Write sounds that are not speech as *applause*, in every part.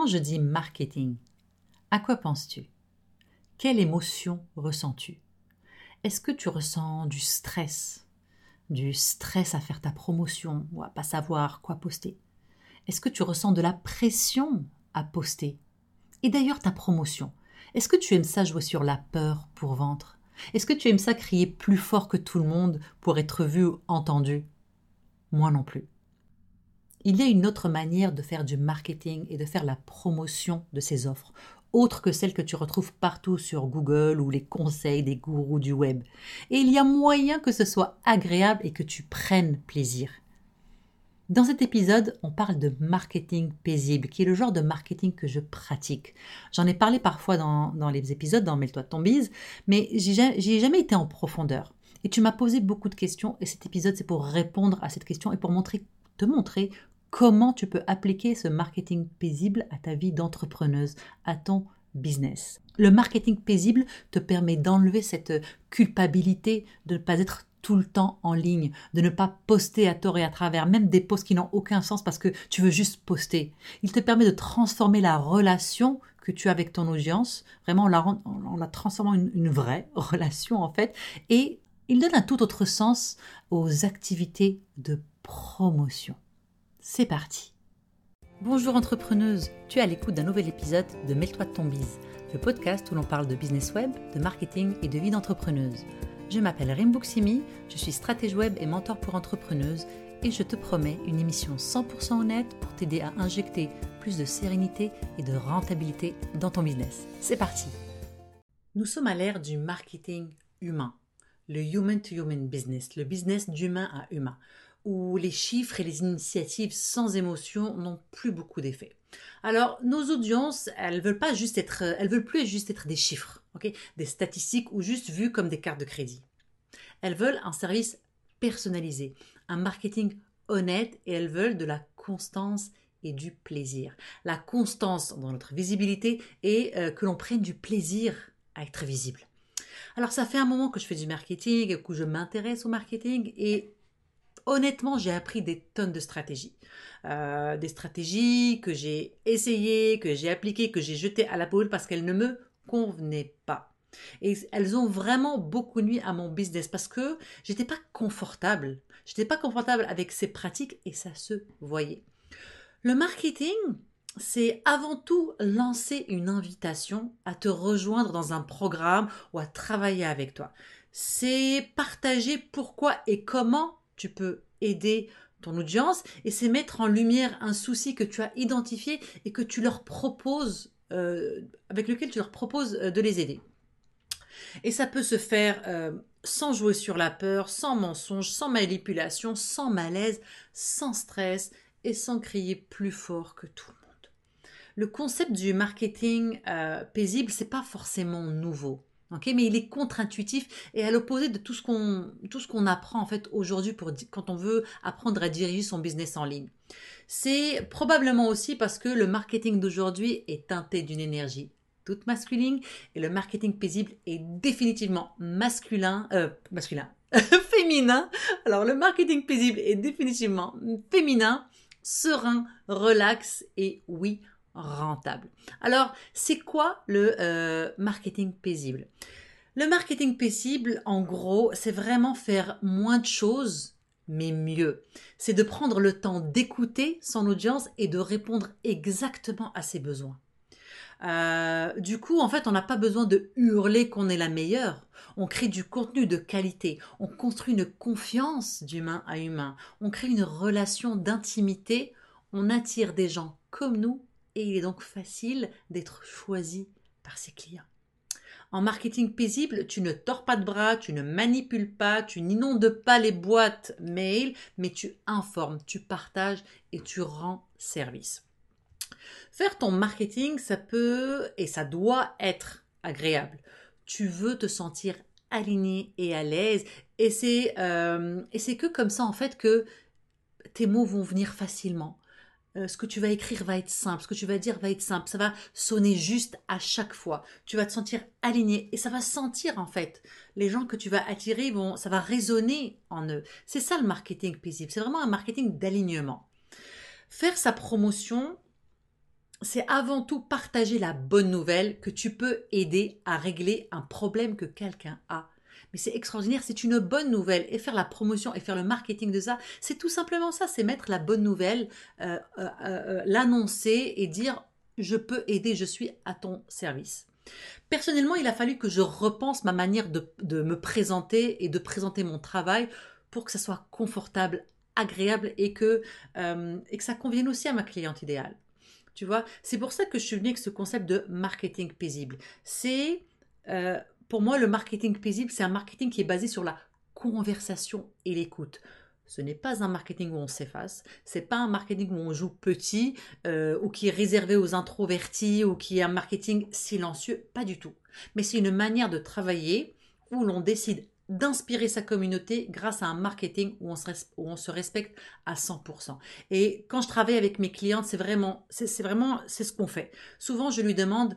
Quand je dis marketing, à quoi penses-tu? Quelle émotion ressens-tu? Est-ce que tu ressens du stress? Du stress à faire ta promotion ou à pas savoir quoi poster? Est-ce que tu ressens de la pression à poster? Et d'ailleurs ta promotion, est-ce que tu aimes ça jouer sur la peur pour vendre? Est-ce que tu aimes ça crier plus fort que tout le monde pour être vu ou entendu? Moi non plus. Il y a une autre manière de faire du marketing et de faire la promotion de ces offres, autre que celle que tu retrouves partout sur Google ou les conseils des gourous du web. Et il y a moyen que ce soit agréable et que tu prennes plaisir. Dans cet épisode, on parle de marketing paisible, qui est le genre de marketing que je pratique. J'en ai parlé parfois dans, les épisodes, dans Mets-toi de ton bise, mais j'y ai jamais été en profondeur. Et tu m'as posé beaucoup de questions, et cet épisode, c'est pour répondre à cette question et pour montrer, te montrer comment tu peux appliquer ce marketing paisible à ta vie d'entrepreneuse, à ton business? Le marketing paisible te permet d'enlever cette culpabilité de ne pas être tout le temps en ligne, de ne pas poster à tort et à travers, même des posts qui n'ont aucun sens parce que tu veux juste poster. Il te permet de transformer la relation que tu as avec ton audience, vraiment en la, transformant en une vraie *laughs* relation en fait, et il donne un tout autre sens aux activités de promotion. C'est parti. Bonjour entrepreneuse, tu es à l'écoute d'un nouvel épisode de Mêle-toi de ton bise, le podcast où l'on parle de business web, de marketing et de vie d'entrepreneuse. Je m'appelle Rimbuksimi, je suis stratège web et mentor pour entrepreneuses et je te promets une émission 100% honnête pour t'aider à injecter plus de sérénité et de rentabilité dans ton business. C'est parti. Nous sommes à l'ère du marketing humain, le human to human business, le business d'humain à humain où les chiffres et les initiatives sans émotion n'ont plus beaucoup d'effet. Alors, nos audiences, elles veulent pas juste être, elles veulent plus juste être des chiffres, des statistiques ou juste vues comme des cartes de crédit. Elles veulent un service personnalisé, un marketing honnête et elles veulent de la constance et du plaisir. La constance dans notre visibilité et euh, que l'on prenne du plaisir à être visible. Alors ça fait un moment que je fais du marketing, que je m'intéresse au marketing et honnêtement, j'ai appris des tonnes de stratégies. Euh, des stratégies que j'ai essayées, que j'ai appliquées, que j'ai jetées à la poubelle parce qu'elles ne me convenaient pas. Et elles ont vraiment beaucoup nuit à mon business parce que j'étais pas confortable. J'étais pas confortable avec ces pratiques et ça se voyait. Le marketing, c'est avant tout lancer une invitation à te rejoindre dans un programme ou à travailler avec toi. C'est partager pourquoi et comment tu peux aider ton audience et c'est mettre en lumière un souci que tu as identifié et que tu leur proposes, euh, avec lequel tu leur proposes euh, de les aider. Et ça peut se faire euh, sans jouer sur la peur, sans mensonge, sans manipulation, sans malaise, sans stress et sans crier plus fort que tout le monde. Le concept du marketing paisible, c'est pas forcément nouveau mais il est contre-intuitif et à l'opposé de tout ce qu'on tout ce qu'on apprend en fait aujourd'hui pour quand on veut apprendre à diriger son business en ligne. C'est probablement aussi parce que le marketing d'aujourd'hui est teinté d'une énergie toute masculine et le marketing paisible est définitivement masculin euh, masculin *laughs* féminin. Alors le marketing paisible est définitivement féminin, serein, relax et oui, rentable. Alors, c'est quoi le euh, marketing paisible? Le marketing paisible, en gros, c'est vraiment faire moins de choses, mais mieux. C'est de prendre le temps d'écouter son audience et de répondre exactement à ses besoins. Euh, du coup, en fait, on n'a pas besoin de hurler qu'on est la meilleure. On crée du contenu de qualité. On construit une confiance d'humain à humain. On crée une relation d'intimité. On attire des gens comme nous et il est donc facile d'être choisi par ses clients. En marketing paisible, tu ne tords pas de bras, tu ne manipules pas, tu n'inondes pas les boîtes mail, mais tu informes, tu partages et tu rends service. Faire ton marketing, ça peut et ça doit être agréable. Tu veux te sentir aligné et à l'aise et c'est euh, que comme ça en fait que tes mots vont venir facilement. Euh, ce que tu vas écrire va être simple, ce que tu vas dire va être simple, ça va sonner juste à chaque fois. Tu vas te sentir aligné et ça va sentir en fait. Les gens que tu vas attirer vont, ça va résonner en eux. C'est ça le marketing paisible. C'est vraiment un marketing d'alignement. Faire sa promotion, c'est avant tout partager la bonne nouvelle que tu peux aider à régler un problème que quelqu'un a. Mais c'est extraordinaire, c'est une bonne nouvelle. Et faire la promotion et faire le marketing de ça, c'est tout simplement ça, c'est mettre la bonne nouvelle, euh, euh, euh, l'annoncer et dire je peux aider, je suis à ton service. Personnellement, il a fallu que je repense ma manière de, me présenter et de présenter mon travail pour que ça soit confortable, agréable et que, et que ça convienne aussi à ma cliente idéale. Tu vois, c'est pour ça que je suis venue avec ce concept de marketing paisible. C'est, pour moi, le marketing paisible, c'est un marketing qui est basé sur la conversation et l'écoute. Ce n'est pas un marketing où on s'efface, c'est pas un marketing où on joue petit euh, ou qui est réservé aux introvertis ou qui est un marketing silencieux, pas du tout. Mais c'est une manière de travailler où l'on décide d'inspirer sa communauté grâce à un marketing où on se, respecte à 100%. Et quand je travaille avec mes clientes, c'est vraiment, c'est vraiment, c'est ce qu'on fait. Souvent, je lui demande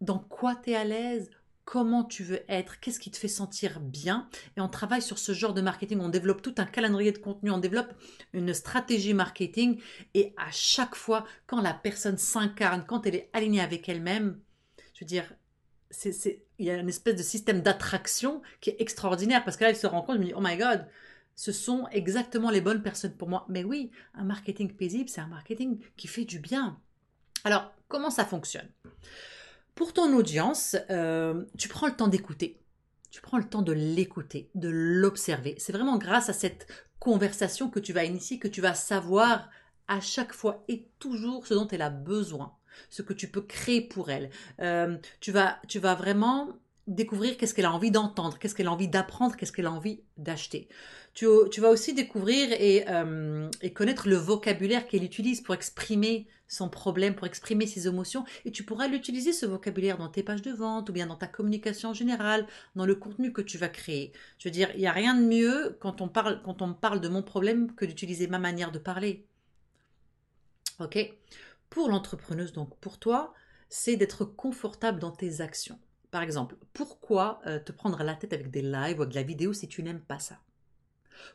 dans quoi tu es à l'aise, comment tu veux être, qu'est-ce qui te fait sentir bien. Et on travaille sur ce genre de marketing. On développe tout un calendrier de contenu, on développe une stratégie marketing. Et à chaque fois, quand la personne s'incarne, quand elle est alignée avec elle-même, je veux dire, il y a une espèce de système d'attraction qui est extraordinaire parce que là, elle se rend compte, me dit, oh my god, ce sont exactement les bonnes personnes pour moi. Mais oui, un marketing paisible, c'est un marketing qui fait du bien. Alors, comment ça fonctionne? Pour ton audience, euh, tu prends le temps d'écouter. Tu prends le temps de l'écouter, de l'observer. C'est vraiment grâce à cette conversation que tu vas initier que tu vas savoir à chaque fois et toujours ce dont elle a besoin ce que tu peux créer pour elle. Euh, tu, vas, tu vas vraiment découvrir qu'est-ce qu'elle a envie d'entendre, qu'est-ce qu'elle a envie d'apprendre, qu'est-ce qu'elle a envie d'acheter. Tu, tu, vas aussi découvrir et, euh, et connaître le vocabulaire qu'elle utilise pour exprimer son problème, pour exprimer ses émotions, et tu pourras l'utiliser ce vocabulaire dans tes pages de vente ou bien dans ta communication générale, dans le contenu que tu vas créer. Je veux dire, il n'y a rien de mieux quand on parle, quand on parle de mon problème que d'utiliser ma manière de parler. Ok? Pour l'entrepreneuse, donc pour toi, c'est d'être confortable dans tes actions. Par exemple, pourquoi euh, te prendre la tête avec des lives ou de la vidéo si tu n'aimes pas ça?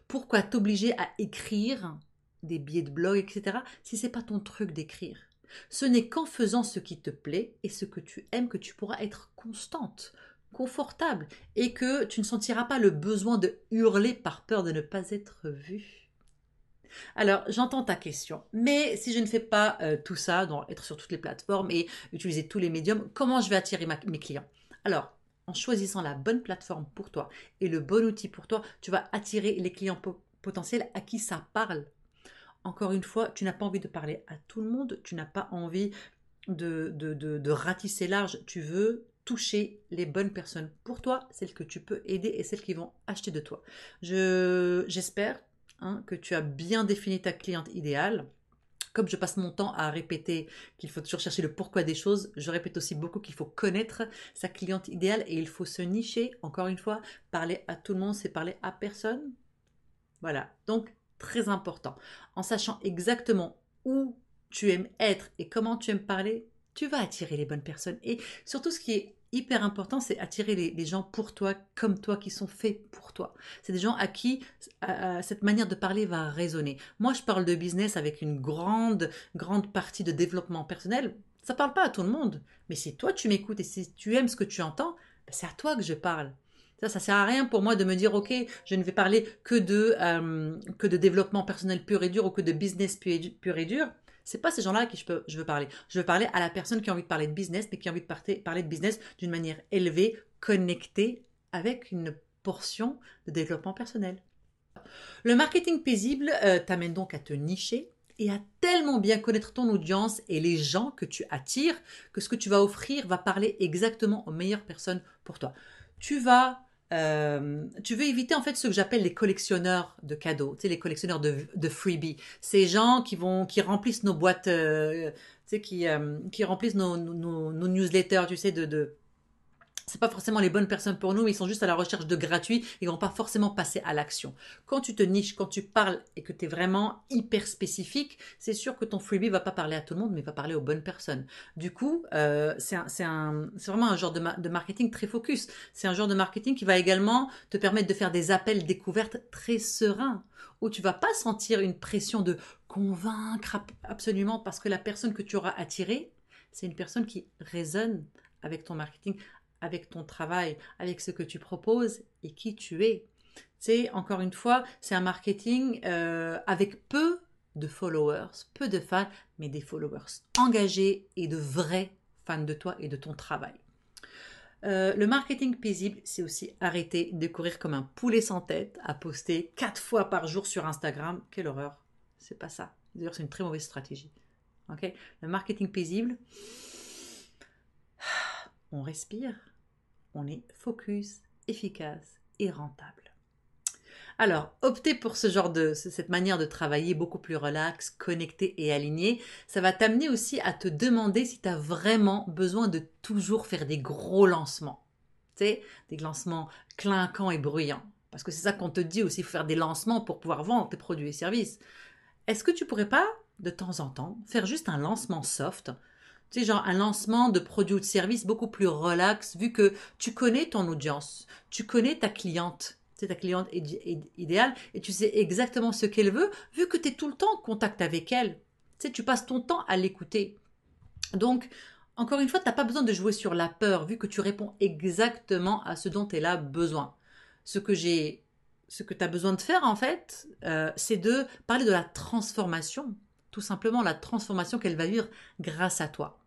Pourquoi t'obliger à écrire des billets de blog, etc., si c'est pas ton truc d'écrire? Ce n'est qu'en faisant ce qui te plaît et ce que tu aimes que tu pourras être constante, confortable, et que tu ne sentiras pas le besoin de hurler par peur de ne pas être vue. Alors, j'entends ta question, mais si je ne fais pas euh, tout ça, être sur toutes les plateformes et utiliser tous les médiums, comment je vais attirer mes clients? Alors, en choisissant la bonne plateforme pour toi et le bon outil pour toi, tu vas attirer les clients potentiels à qui ça parle. Encore une fois, tu n'as pas envie de parler à tout le monde, tu n'as pas envie de, de, de ratisser large, tu veux toucher les bonnes personnes pour toi, celles que tu peux aider et celles qui vont acheter de toi. J'espère Hein, que tu as bien défini ta cliente idéale. Comme je passe mon temps à répéter qu'il faut toujours chercher le pourquoi des choses, je répète aussi beaucoup qu'il faut connaître sa cliente idéale et il faut se nicher. Encore une fois, parler à tout le monde, c'est parler à personne. Voilà, donc très important. En sachant exactement où tu aimes être et comment tu aimes parler, tu vas attirer les bonnes personnes. Et surtout, ce qui est hyper important, c'est attirer les, gens pour toi, comme toi, qui sont faits pour toi. C'est des gens à qui cette manière de parler va résonner. Moi, je parle de business avec une grande, grande partie de développement personnel. Ça parle pas à tout le monde. Mais si toi, tu m'écoutes et si tu aimes ce que tu entends, ben, c'est à toi que je parle. Ça, ça sert à rien pour moi de me dire, OK, je ne vais parler que de, euh, que de développement personnel pur et dur ou que de business pur et dur. C'est pas ces gens-là à qui je, veux parler. Je veux parler à la personne qui a envie de parler de business, mais qui a envie de parler de business d'une manière élevée, connectée, avec une portion de développement personnel. Le marketing paisible euh, t'amène donc à te nicher et à tellement bien connaître ton audience et les gens que tu attires que ce que tu vas offrir va parler exactement aux meilleures personnes pour toi. Tu vas euh, tu veux éviter en fait ce que j'appelle les collectionneurs de cadeaux, tu sais, les collectionneurs de, de freebies. Ces gens qui vont, qui remplissent nos boîtes, euh, tu sais, qui, euh, qui remplissent nos, nos, newsletters, tu sais, de, de c'est pas forcément les bonnes personnes pour nous, mais ils sont juste à la recherche de gratuit, ils vont pas forcément passer à l'action. Quand tu te niches, quand tu parles et que tu es vraiment hyper spécifique, c'est sûr que ton freebie va pas parler à tout le monde, mais va parler aux bonnes personnes. Du coup, euh, c'est vraiment un genre de, marketing très focus. C'est un genre de marketing qui va également te permettre de faire des appels découvertes très sereins, où tu vas pas sentir une pression de convaincre absolument parce que la personne que tu auras attirée C'est une personne qui résonne avec ton marketing, avec ton travail, avec ce que tu proposes et qui tu es. C'est encore une fois, c'est un marketing euh, avec peu de followers, peu de fans, mais des followers engagés et de vrais fans de toi et de ton travail. Euh, le marketing paisible, c'est aussi arrêter de courir comme un poulet sans tête, à poster quatre fois par jour sur Instagram. Quelle horreur. C'est pas ça. D'ailleurs, c'est une très mauvaise stratégie. Ok? Le marketing paisible, *sighs* on respire, on est focus, efficace et rentable. Alors, opter pour ce genre de cette manière de travailler beaucoup plus relax, connecté et aligné, ça va t'amener aussi à te demander si tu as vraiment besoin de toujours faire des gros lancements. Tu sais, des lancements clinquants et bruyants. Parce que c'est ça qu'on te dit aussi, faut faire des lancements pour pouvoir vendre tes produits et services. Est-ce que tu pourrais pas, de temps en temps, faire juste un lancement soft tu sais, genre un lancement de produits ou de services beaucoup plus relax, vu que tu connais ton audience, tu connais ta cliente, c'est ta cliente idéale et tu sais exactement ce qu'elle veut, vu que tu es tout le temps en contact avec elle. Tu sais, tu passes ton temps à l'écouter. Donc, encore une fois, tu n'as pas besoin de jouer sur la peur, vu que tu réponds exactement à ce dont elle a besoin. Ce que j'ai, ce que tu as besoin de faire, en fait, euh, c'est de parler de la transformation. Tout simplement, la transformation qu'elle va vivre grâce à toi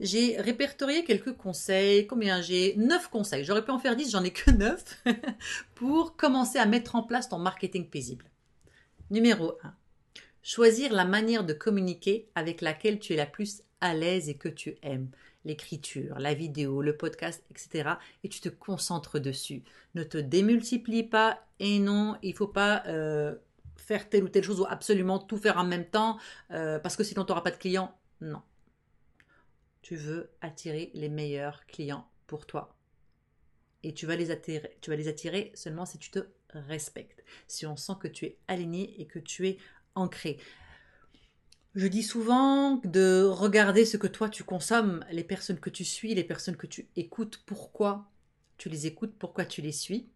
j'ai répertorié quelques conseils. Combien j'ai? 9 conseils. J'aurais pu en faire 10, j'en ai que 9 *laughs* pour commencer à mettre en place ton marketing paisible. Numéro 1. Choisir la manière de communiquer avec laquelle tu es la plus à l'aise et que tu aimes. L'écriture, la vidéo, le podcast, etc. Et tu te concentres dessus. Ne te démultiplie pas et non, il faut pas euh, faire telle ou telle chose ou absolument tout faire en même temps euh, parce que sinon tu n'auras pas de clients? Non tu veux attirer les meilleurs clients pour toi. Et tu vas les attirer, tu vas les attirer seulement si tu te respectes, si on sent que tu es aligné et que tu es ancré. Je dis souvent de regarder ce que toi tu consommes, les personnes que tu suis, les personnes que tu écoutes, pourquoi tu les écoutes, pourquoi tu les suis.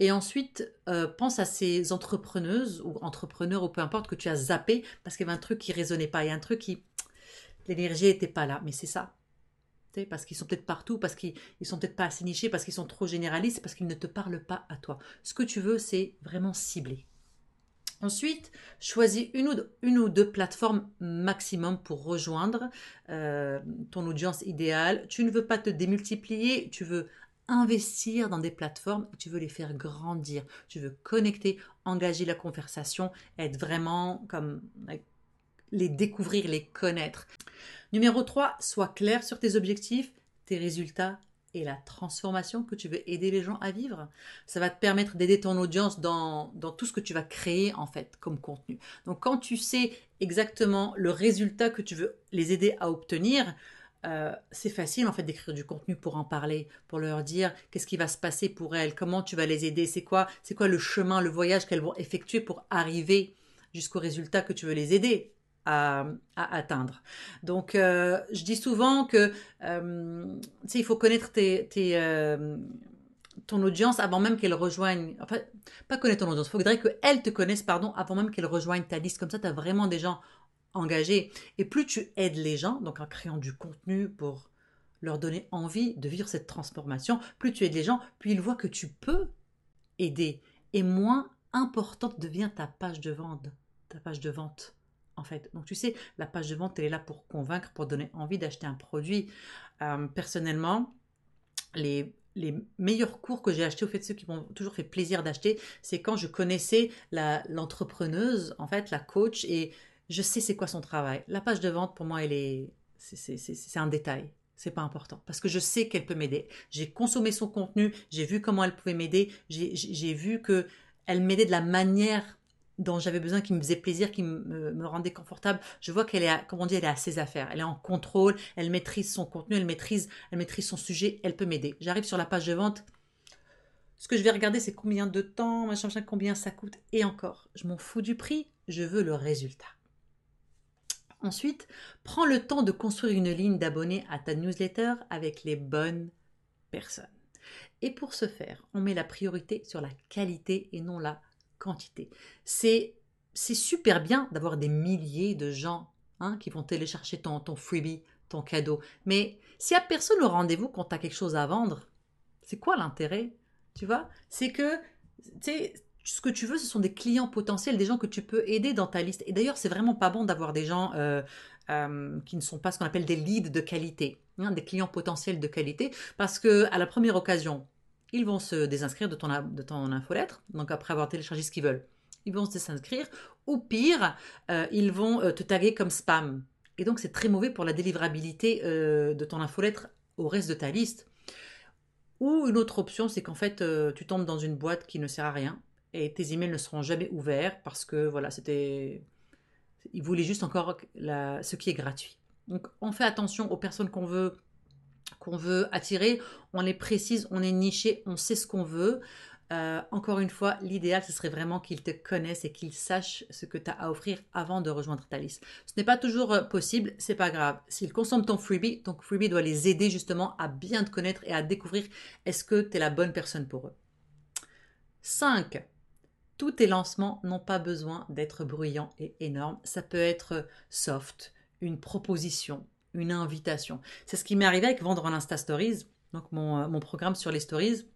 Et ensuite, euh, pense à ces entrepreneuses ou entrepreneurs ou peu importe que tu as zappé parce qu'il y avait un truc qui résonnait pas, il y a un truc qui l'énergie n'était pas là. Mais c'est ça. Parce qu'ils sont peut-être partout, parce qu'ils sont peut-être pas assez nichés, parce qu'ils sont trop généralistes, parce qu'ils ne te parlent pas à toi. Ce que tu veux, c'est vraiment cibler. Ensuite, choisis une ou, deux, une ou deux plateformes maximum pour rejoindre euh, ton audience idéale. Tu ne veux pas te démultiplier, tu veux investir dans des plateformes, tu veux les faire grandir, tu veux connecter, engager la conversation, être vraiment comme les découvrir, les connaître. Numéro 3, sois clair sur tes objectifs, tes résultats et la transformation que tu veux aider les gens à vivre. Ça va te permettre d'aider ton audience dans, tout ce que tu vas créer en fait comme contenu. Donc quand tu sais exactement le résultat que tu veux les aider à obtenir, euh, c'est facile en fait d'écrire du contenu pour en parler, pour leur dire qu'est-ce qui va se passer pour elles, comment tu vas les aider, c'est quoi, c'est quoi le chemin, le voyage qu'elles vont effectuer pour arriver jusqu'au résultat que tu veux les aider à, atteindre. Donc, euh, je dis souvent que euh, il faut connaître tes, euh, ton audience avant même qu'elle rejoigne. Enfin, pas connaître ton audience, il faudrait qu'elle te connaisse, pardon, avant même qu'elle rejoigne ta liste. Comme ça, tu as vraiment des gens engagés. Et plus tu aides les gens, donc en créant du contenu pour leur donner envie de vivre cette transformation, plus tu aides les gens, plus ils voient que tu peux aider. Et moins importante devient ta page de vente. Ta page de vente en fait. Donc tu sais, la page de vente, elle est là pour convaincre, pour donner envie d'acheter un produit. Euh, personnellement, les, les meilleurs cours que j'ai achetés, au fait, ceux qui m'ont toujours fait plaisir d'acheter, c'est quand je connaissais l'entrepreneuse, en fait, la coach, et je sais c'est quoi son travail. La page de vente, pour moi, elle est, c'est un détail. C'est pas important parce que je sais qu'elle peut m'aider. J'ai consommé son contenu, j'ai vu comment elle pouvait m'aider, j'ai vu que elle m'aidait de la manière dont j'avais besoin, qui me faisait plaisir, qui me, rendait confortable. Je vois qu'elle est, comme on dit, elle est à ses affaires. Elle est en contrôle, elle maîtrise son contenu, elle maîtrise, elle maîtrise son sujet, elle peut m'aider. J'arrive sur la page de vente. Ce que je vais regarder, c'est combien de temps, machin, combien ça coûte. Et encore, je m'en fous du prix, je veux le résultat. Ensuite, prends le temps de construire une ligne d'abonnés à ta newsletter avec les bonnes personnes. Et pour ce faire, on met la priorité sur la qualité et non la quantité. C'est super bien d'avoir des milliers de gens hein, qui vont télécharger ton, freebie, ton cadeau. Mais s'il n'y a personne au rendez-vous quand tu as quelque chose à vendre, c'est quoi l'intérêt? Tu vois? C'est que, ce que tu veux, ce sont des clients potentiels, des gens que tu peux aider dans ta liste. Et d'ailleurs, c'est vraiment pas bon d'avoir des gens euh, euh, qui ne sont pas ce qu'on appelle des leads de qualité, hein, des clients potentiels de qualité, parce que à la première occasion, ils vont se désinscrire de ton, de ton infolettre, donc après avoir téléchargé ce qu'ils veulent, ils vont se désinscrire, ou pire, euh, ils vont te taguer comme spam. Et donc, c'est très mauvais pour la délivrabilité de ton infolettre au reste de ta liste. Ou une autre option, c'est qu'en fait, tu tombes dans une boîte qui ne sert à rien et tes emails ne seront jamais ouverts parce que voilà, c'était. Ils voulaient juste encore ce qui est gratuit. Donc on fait attention aux personnes qu'on veut qu'on veut attirer, on les précise, on est niché, on sait ce qu'on veut. Euh, encore une fois, l'idéal, ce serait vraiment qu'ils te connaissent et qu'ils sachent ce que tu as à offrir avant de rejoindre ta liste. Ce n'est pas toujours euh, possible, c'est pas grave. S'ils consomment ton freebie, ton freebie doit les aider justement à bien te connaître et à découvrir est-ce que tu es la bonne personne pour eux. 5. Tous tes lancements n'ont pas besoin d'être bruyants et énormes. Ça peut être soft, une proposition, une invitation. C'est ce qui m'est arrivé avec Vendre en Insta Stories, donc mon, euh, mon programme sur les stories.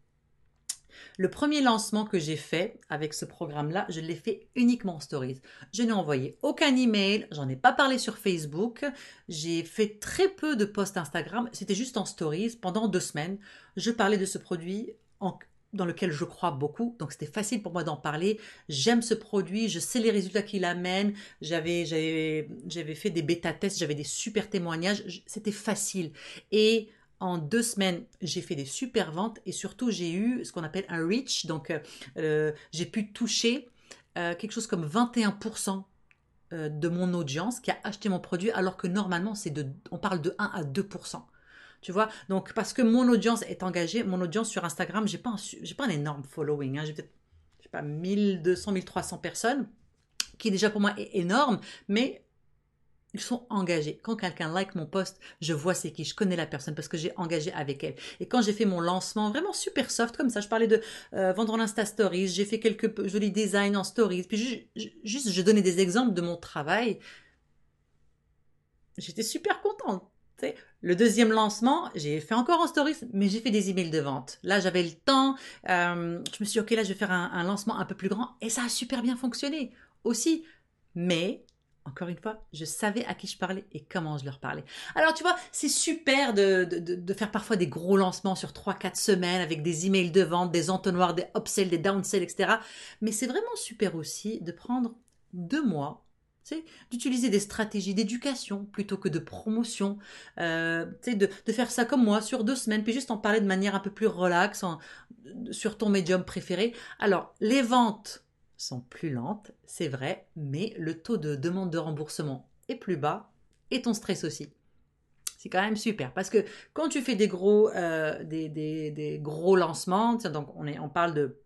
Le premier lancement que j'ai fait avec ce programme-là, je l'ai fait uniquement en stories. Je n'ai envoyé aucun email, j'en ai pas parlé sur Facebook, j'ai fait très peu de posts Instagram, c'était juste en stories pendant deux semaines. Je parlais de ce produit en, dans lequel je crois beaucoup. Donc c'était facile pour moi d'en parler. J'aime ce produit, je sais les résultats qu'il amène. J'avais j'avais j'avais fait des bêta tests, j'avais des super témoignages, c'était facile. Et en deux semaines, j'ai fait des super ventes et surtout j'ai eu ce qu'on appelle un reach. Donc euh, euh, j'ai pu toucher euh, quelque chose comme 21% de mon audience qui a acheté mon produit alors que normalement c'est de on parle de 1 à 2%. Tu vois? Donc, parce que mon audience est engagée, mon audience sur Instagram, j'ai pas, j'ai pas un énorme following. Hein. j'ai peut-être, je sais pas, 1200, 1300 personnes, qui déjà pour moi est énorme, mais ils sont engagés. Quand quelqu'un like mon post, je vois c'est qui, je connais la personne parce que j'ai engagé avec elle. Et quand j'ai fait mon lancement vraiment super soft comme ça, je parlais de euh, vendre en Insta Stories, j'ai fait quelques jolis designs en Stories, puis juste je donnais des exemples de mon travail. J'étais super contente. Le deuxième lancement, j'ai fait encore en stories, mais j'ai fait des emails de vente. Là, j'avais le temps. Euh, je me suis dit, OK, là, je vais faire un, lancement un peu plus grand. Et ça a super bien fonctionné aussi. Mais, encore une fois, je savais à qui je parlais et comment je leur parlais. Alors, tu vois, c'est super de, de, faire parfois des gros lancements sur 3-4 semaines avec des emails de vente, des entonnoirs, des upsells, des downsells, etc. Mais c'est vraiment super aussi de prendre deux mois d'utiliser des stratégies d'éducation plutôt que de promotion, euh, de, faire ça comme moi sur deux semaines, puis juste en parler de manière un peu plus relaxe sur ton médium préféré. Alors, les ventes sont plus lentes, c'est vrai, mais le taux de demande de remboursement est plus bas et ton stress aussi. C'est quand même super parce que quand tu fais des gros, euh, gros lancements, donc on, est, on parle de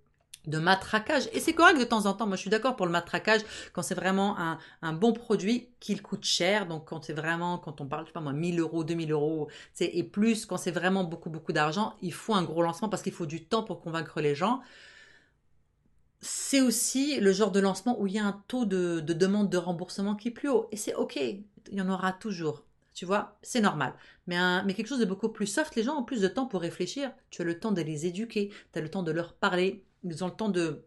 de matraquage. Et c'est correct de temps en temps. Moi, je suis d'accord pour le matraquage quand c'est vraiment un, bon produit qu'il coûte cher. Donc, quand c'est vraiment, quand on parle, je sais pas moi, 1000 euros, 2000 euros, et plus, quand c'est vraiment beaucoup, beaucoup d'argent, il faut un gros lancement parce qu'il faut du temps pour convaincre les gens. C'est aussi le genre de lancement où il y a un taux de, demande de remboursement qui est plus haut. Et c'est OK. Il y en aura toujours. Tu vois, c'est normal. Mais, mais quelque chose de beaucoup plus soft, les gens ont plus de temps pour réfléchir. Tu as le temps de les éduquer, tu as le temps de leur parler ils ont le temps de,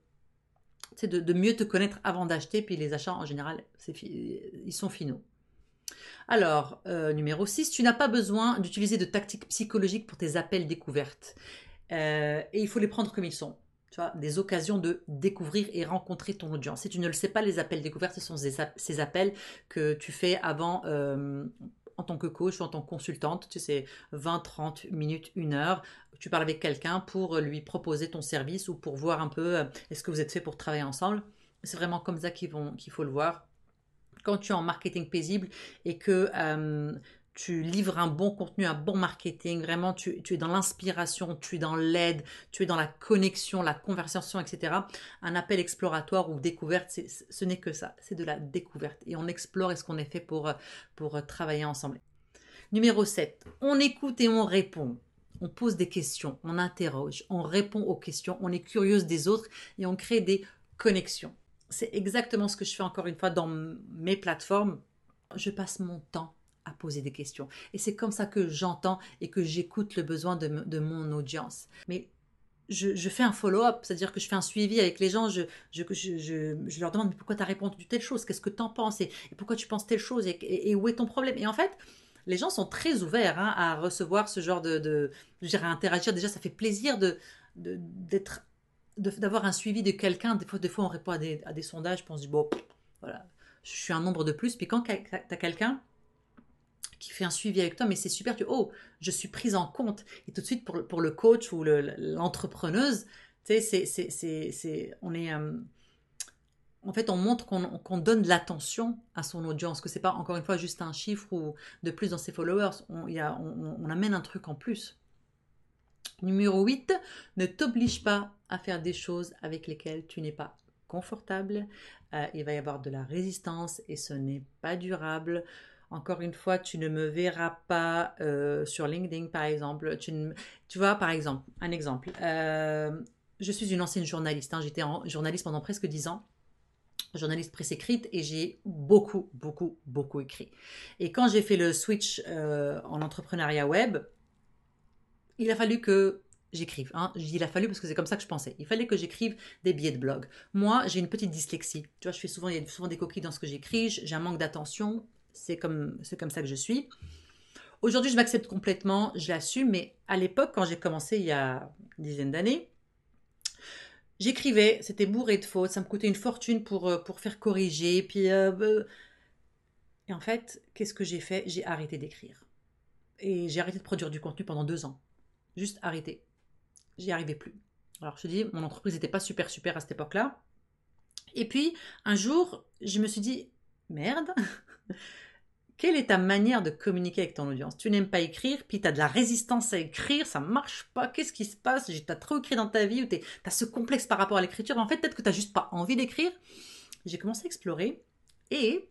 de, mieux te connaître avant d'acheter, puis les achats en général, ils sont finaux. Alors, euh, numéro 6, tu n'as pas besoin d'utiliser de tactiques psychologiques pour tes appels découvertes. Euh, et il faut les prendre comme ils sont. Tu vois, des occasions de découvrir et rencontrer ton audience. Si tu ne le sais pas, les appels découvertes, ce sont ces, appels que tu fais avant, euh, en tant que coach ou en tant que consultante, tu sais, 20, 30 minutes, une heure, tu parles avec quelqu'un pour lui proposer ton service ou pour voir un peu euh, est-ce que vous êtes fait pour travailler ensemble. C'est vraiment comme ça qu'il faut le voir. Quand tu es en marketing paisible et que euh, tu livres un bon contenu, un bon marketing, vraiment tu, es dans l'inspiration, tu es dans l'aide, tu es dans la connexion, la conversation, etc. Un appel exploratoire ou découverte, ce n'est que ça, c'est de la découverte. Et on explore est-ce qu'on est fait pour, pour travailler ensemble. Numéro 7, on écoute et on répond. On pose des questions, on interroge, on répond aux questions, on est curieuse des autres et on crée des connexions. C'est exactement ce que je fais encore une fois dans mes plateformes. Je passe mon temps poser des questions. Et c'est comme ça que j'entends et que j'écoute le besoin de, mon audience. Mais je, fais un follow-up, c'est-à-dire que je fais un suivi avec les gens, je, je, leur demande pourquoi tu as répondu telle chose, qu'est-ce que tu en penses? Et, pourquoi tu penses telle chose? Et, où est ton problème? Et en fait, les gens sont très ouverts hein, à recevoir ce genre de, de, je dirais, à interagir. Déjà, ça fait plaisir de d'être d'avoir un suivi de quelqu'un. Des fois, des fois, on répond à des, à des sondages, on se dit, bon, voilà, je suis un nombre de plus. Puis quand tu as quelqu'un qui fait un suivi avec toi, mais c'est super, tu oh, je suis prise en compte. Et tout de suite, pour, pour le coach ou l'entrepreneuse, tu sais, c'est, on est, euh, en fait, on montre qu'on, donne de l'attention à son audience, que c'est pas encore une fois juste un chiffre ou de plus dans ses followers. On, y a, on amène un truc en plus. Numéro 8, ne t'oblige pas à faire des choses avec lesquelles tu n'es pas confortable. Euh, il va y avoir de la résistance et ce n'est pas durable. Encore une fois, tu ne me verras pas euh, sur LinkedIn, par exemple. Tu, vois, par exemple, un exemple. Euh, je suis une ancienne journaliste. Hein. J'étais journaliste pendant presque 10 ans journaliste presse écrite et j'ai beaucoup, beaucoup, beaucoup écrit. Et quand j'ai fait le switch en entrepreneuriat web, il a fallu que j'écrive. Hein. Il a fallu parce que c'est comme ça que je pensais. Il fallait que j'écrive des billets de blog. Moi, j'ai une petite dyslexie. Tu vois, je fais souvent, il y a souvent des coquilles dans ce que j'écris. J'ai un manque d'attention. C'est comme, comme ça que je suis. Aujourd'hui, je m'accepte complètement, je l'assume, mais à l'époque, quand j'ai commencé il y a une dizaine d'années, j'écrivais, c'était bourré de fautes, ça me coûtait une fortune pour, euh, pour faire corriger. Puis, euh, euh, et en fait, qu'est-ce que j'ai fait? J'ai arrêté d'écrire. Et j'ai arrêté de produire du contenu pendant deux ans. Juste arrêté. J'y arrivais plus. Alors je te dis, mon entreprise n'était pas super super à cette époque-là. Et puis un jour, je me suis dit, merde, quelle est ta manière de communiquer avec ton audience? Tu n'aimes pas écrire, puis tu as de la résistance à écrire, ça marche pas, qu'est-ce qui se passe? Tu as trop écrit dans ta vie ou tu as ce complexe par rapport à l'écriture. En fait, peut-être que tu n'as juste pas envie d'écrire. J'ai commencé à explorer et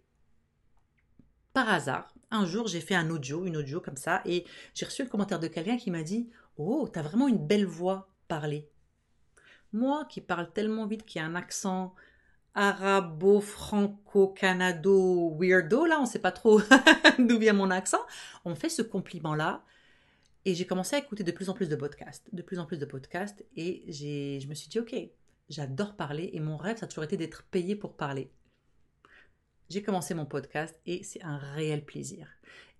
par hasard, un jour, j'ai fait un audio, une audio comme ça, et j'ai reçu le commentaire de quelqu'un qui m'a dit Oh, t'as vraiment une belle voix parler. Moi qui parle tellement vite qu'il y a un accent arabo-franco-canado weirdo, là, on sait pas trop *laughs* d'où vient mon accent, on fait ce compliment-là. Et j'ai commencé à écouter de plus en plus de podcasts, de plus en plus de podcasts, et je me suis dit, ok, j'adore parler, et mon rêve, ça a toujours été d'être payé pour parler. J'ai commencé mon podcast, et c'est un réel plaisir.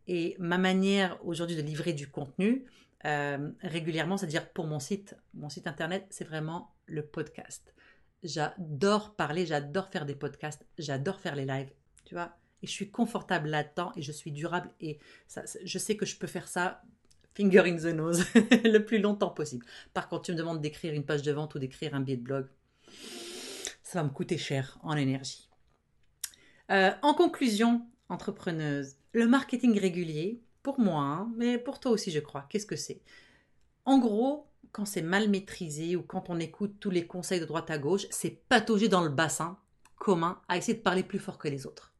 Et ma manière aujourd'hui de livrer du contenu, euh, régulièrement, c'est-à-dire pour mon site, mon site internet, c'est vraiment le podcast. J'adore parler, j'adore faire des podcasts, j'adore faire les lives, tu vois. Et je suis confortable là-dedans et je suis durable et je sais que je peux faire ça finger in the nose *laughs* le plus longtemps possible. Par contre, tu me demandes d'écrire une page de vente ou d'écrire un billet de blog, ça va me coûter cher en énergie. Euh, en conclusion, entrepreneuse, le marketing régulier, pour moi, hein, mais pour toi aussi, je crois. Qu'est-ce que c'est? En gros, quand c'est mal maîtrisé ou quand on écoute tous les conseils de droite à gauche, c'est patauger dans le bassin commun à essayer de parler plus fort que les autres.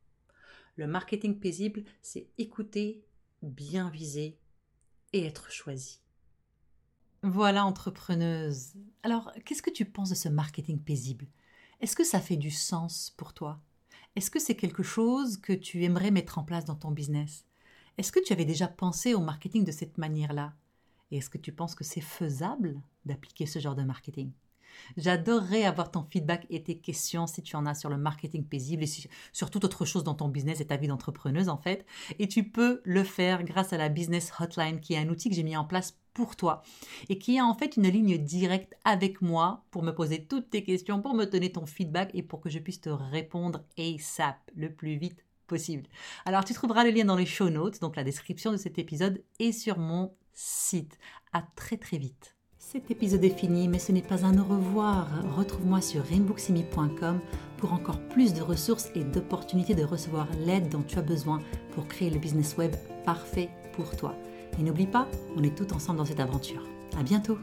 Le marketing paisible, c'est écouter, bien viser et être choisi. Voilà, entrepreneuse. Alors, qu'est-ce que tu penses de ce marketing paisible? Est-ce que ça fait du sens pour toi? Est-ce que c'est quelque chose que tu aimerais mettre en place dans ton business? Est-ce que tu avais déjà pensé au marketing de cette manière-là? Est-ce que tu penses que c'est faisable d'appliquer ce genre de marketing? J'adorerais avoir ton feedback et tes questions si tu en as sur le marketing paisible et sur toute autre chose dans ton business et ta vie d'entrepreneuse en fait. Et tu peux le faire grâce à la Business Hotline qui est un outil que j'ai mis en place pour toi et qui est en fait une ligne directe avec moi pour me poser toutes tes questions, pour me donner ton feedback et pour que je puisse te répondre ASAP le plus vite possible. Alors tu trouveras le lien dans les show notes, donc la description de cet épisode, et sur mon site. À très très vite. Cet épisode est fini, mais ce n'est pas un au revoir. Retrouve-moi sur rainbooksimi.com pour encore plus de ressources et d'opportunités de recevoir l'aide dont tu as besoin pour créer le business web parfait pour toi. Et n'oublie pas, on est tout ensemble dans cette aventure. À bientôt!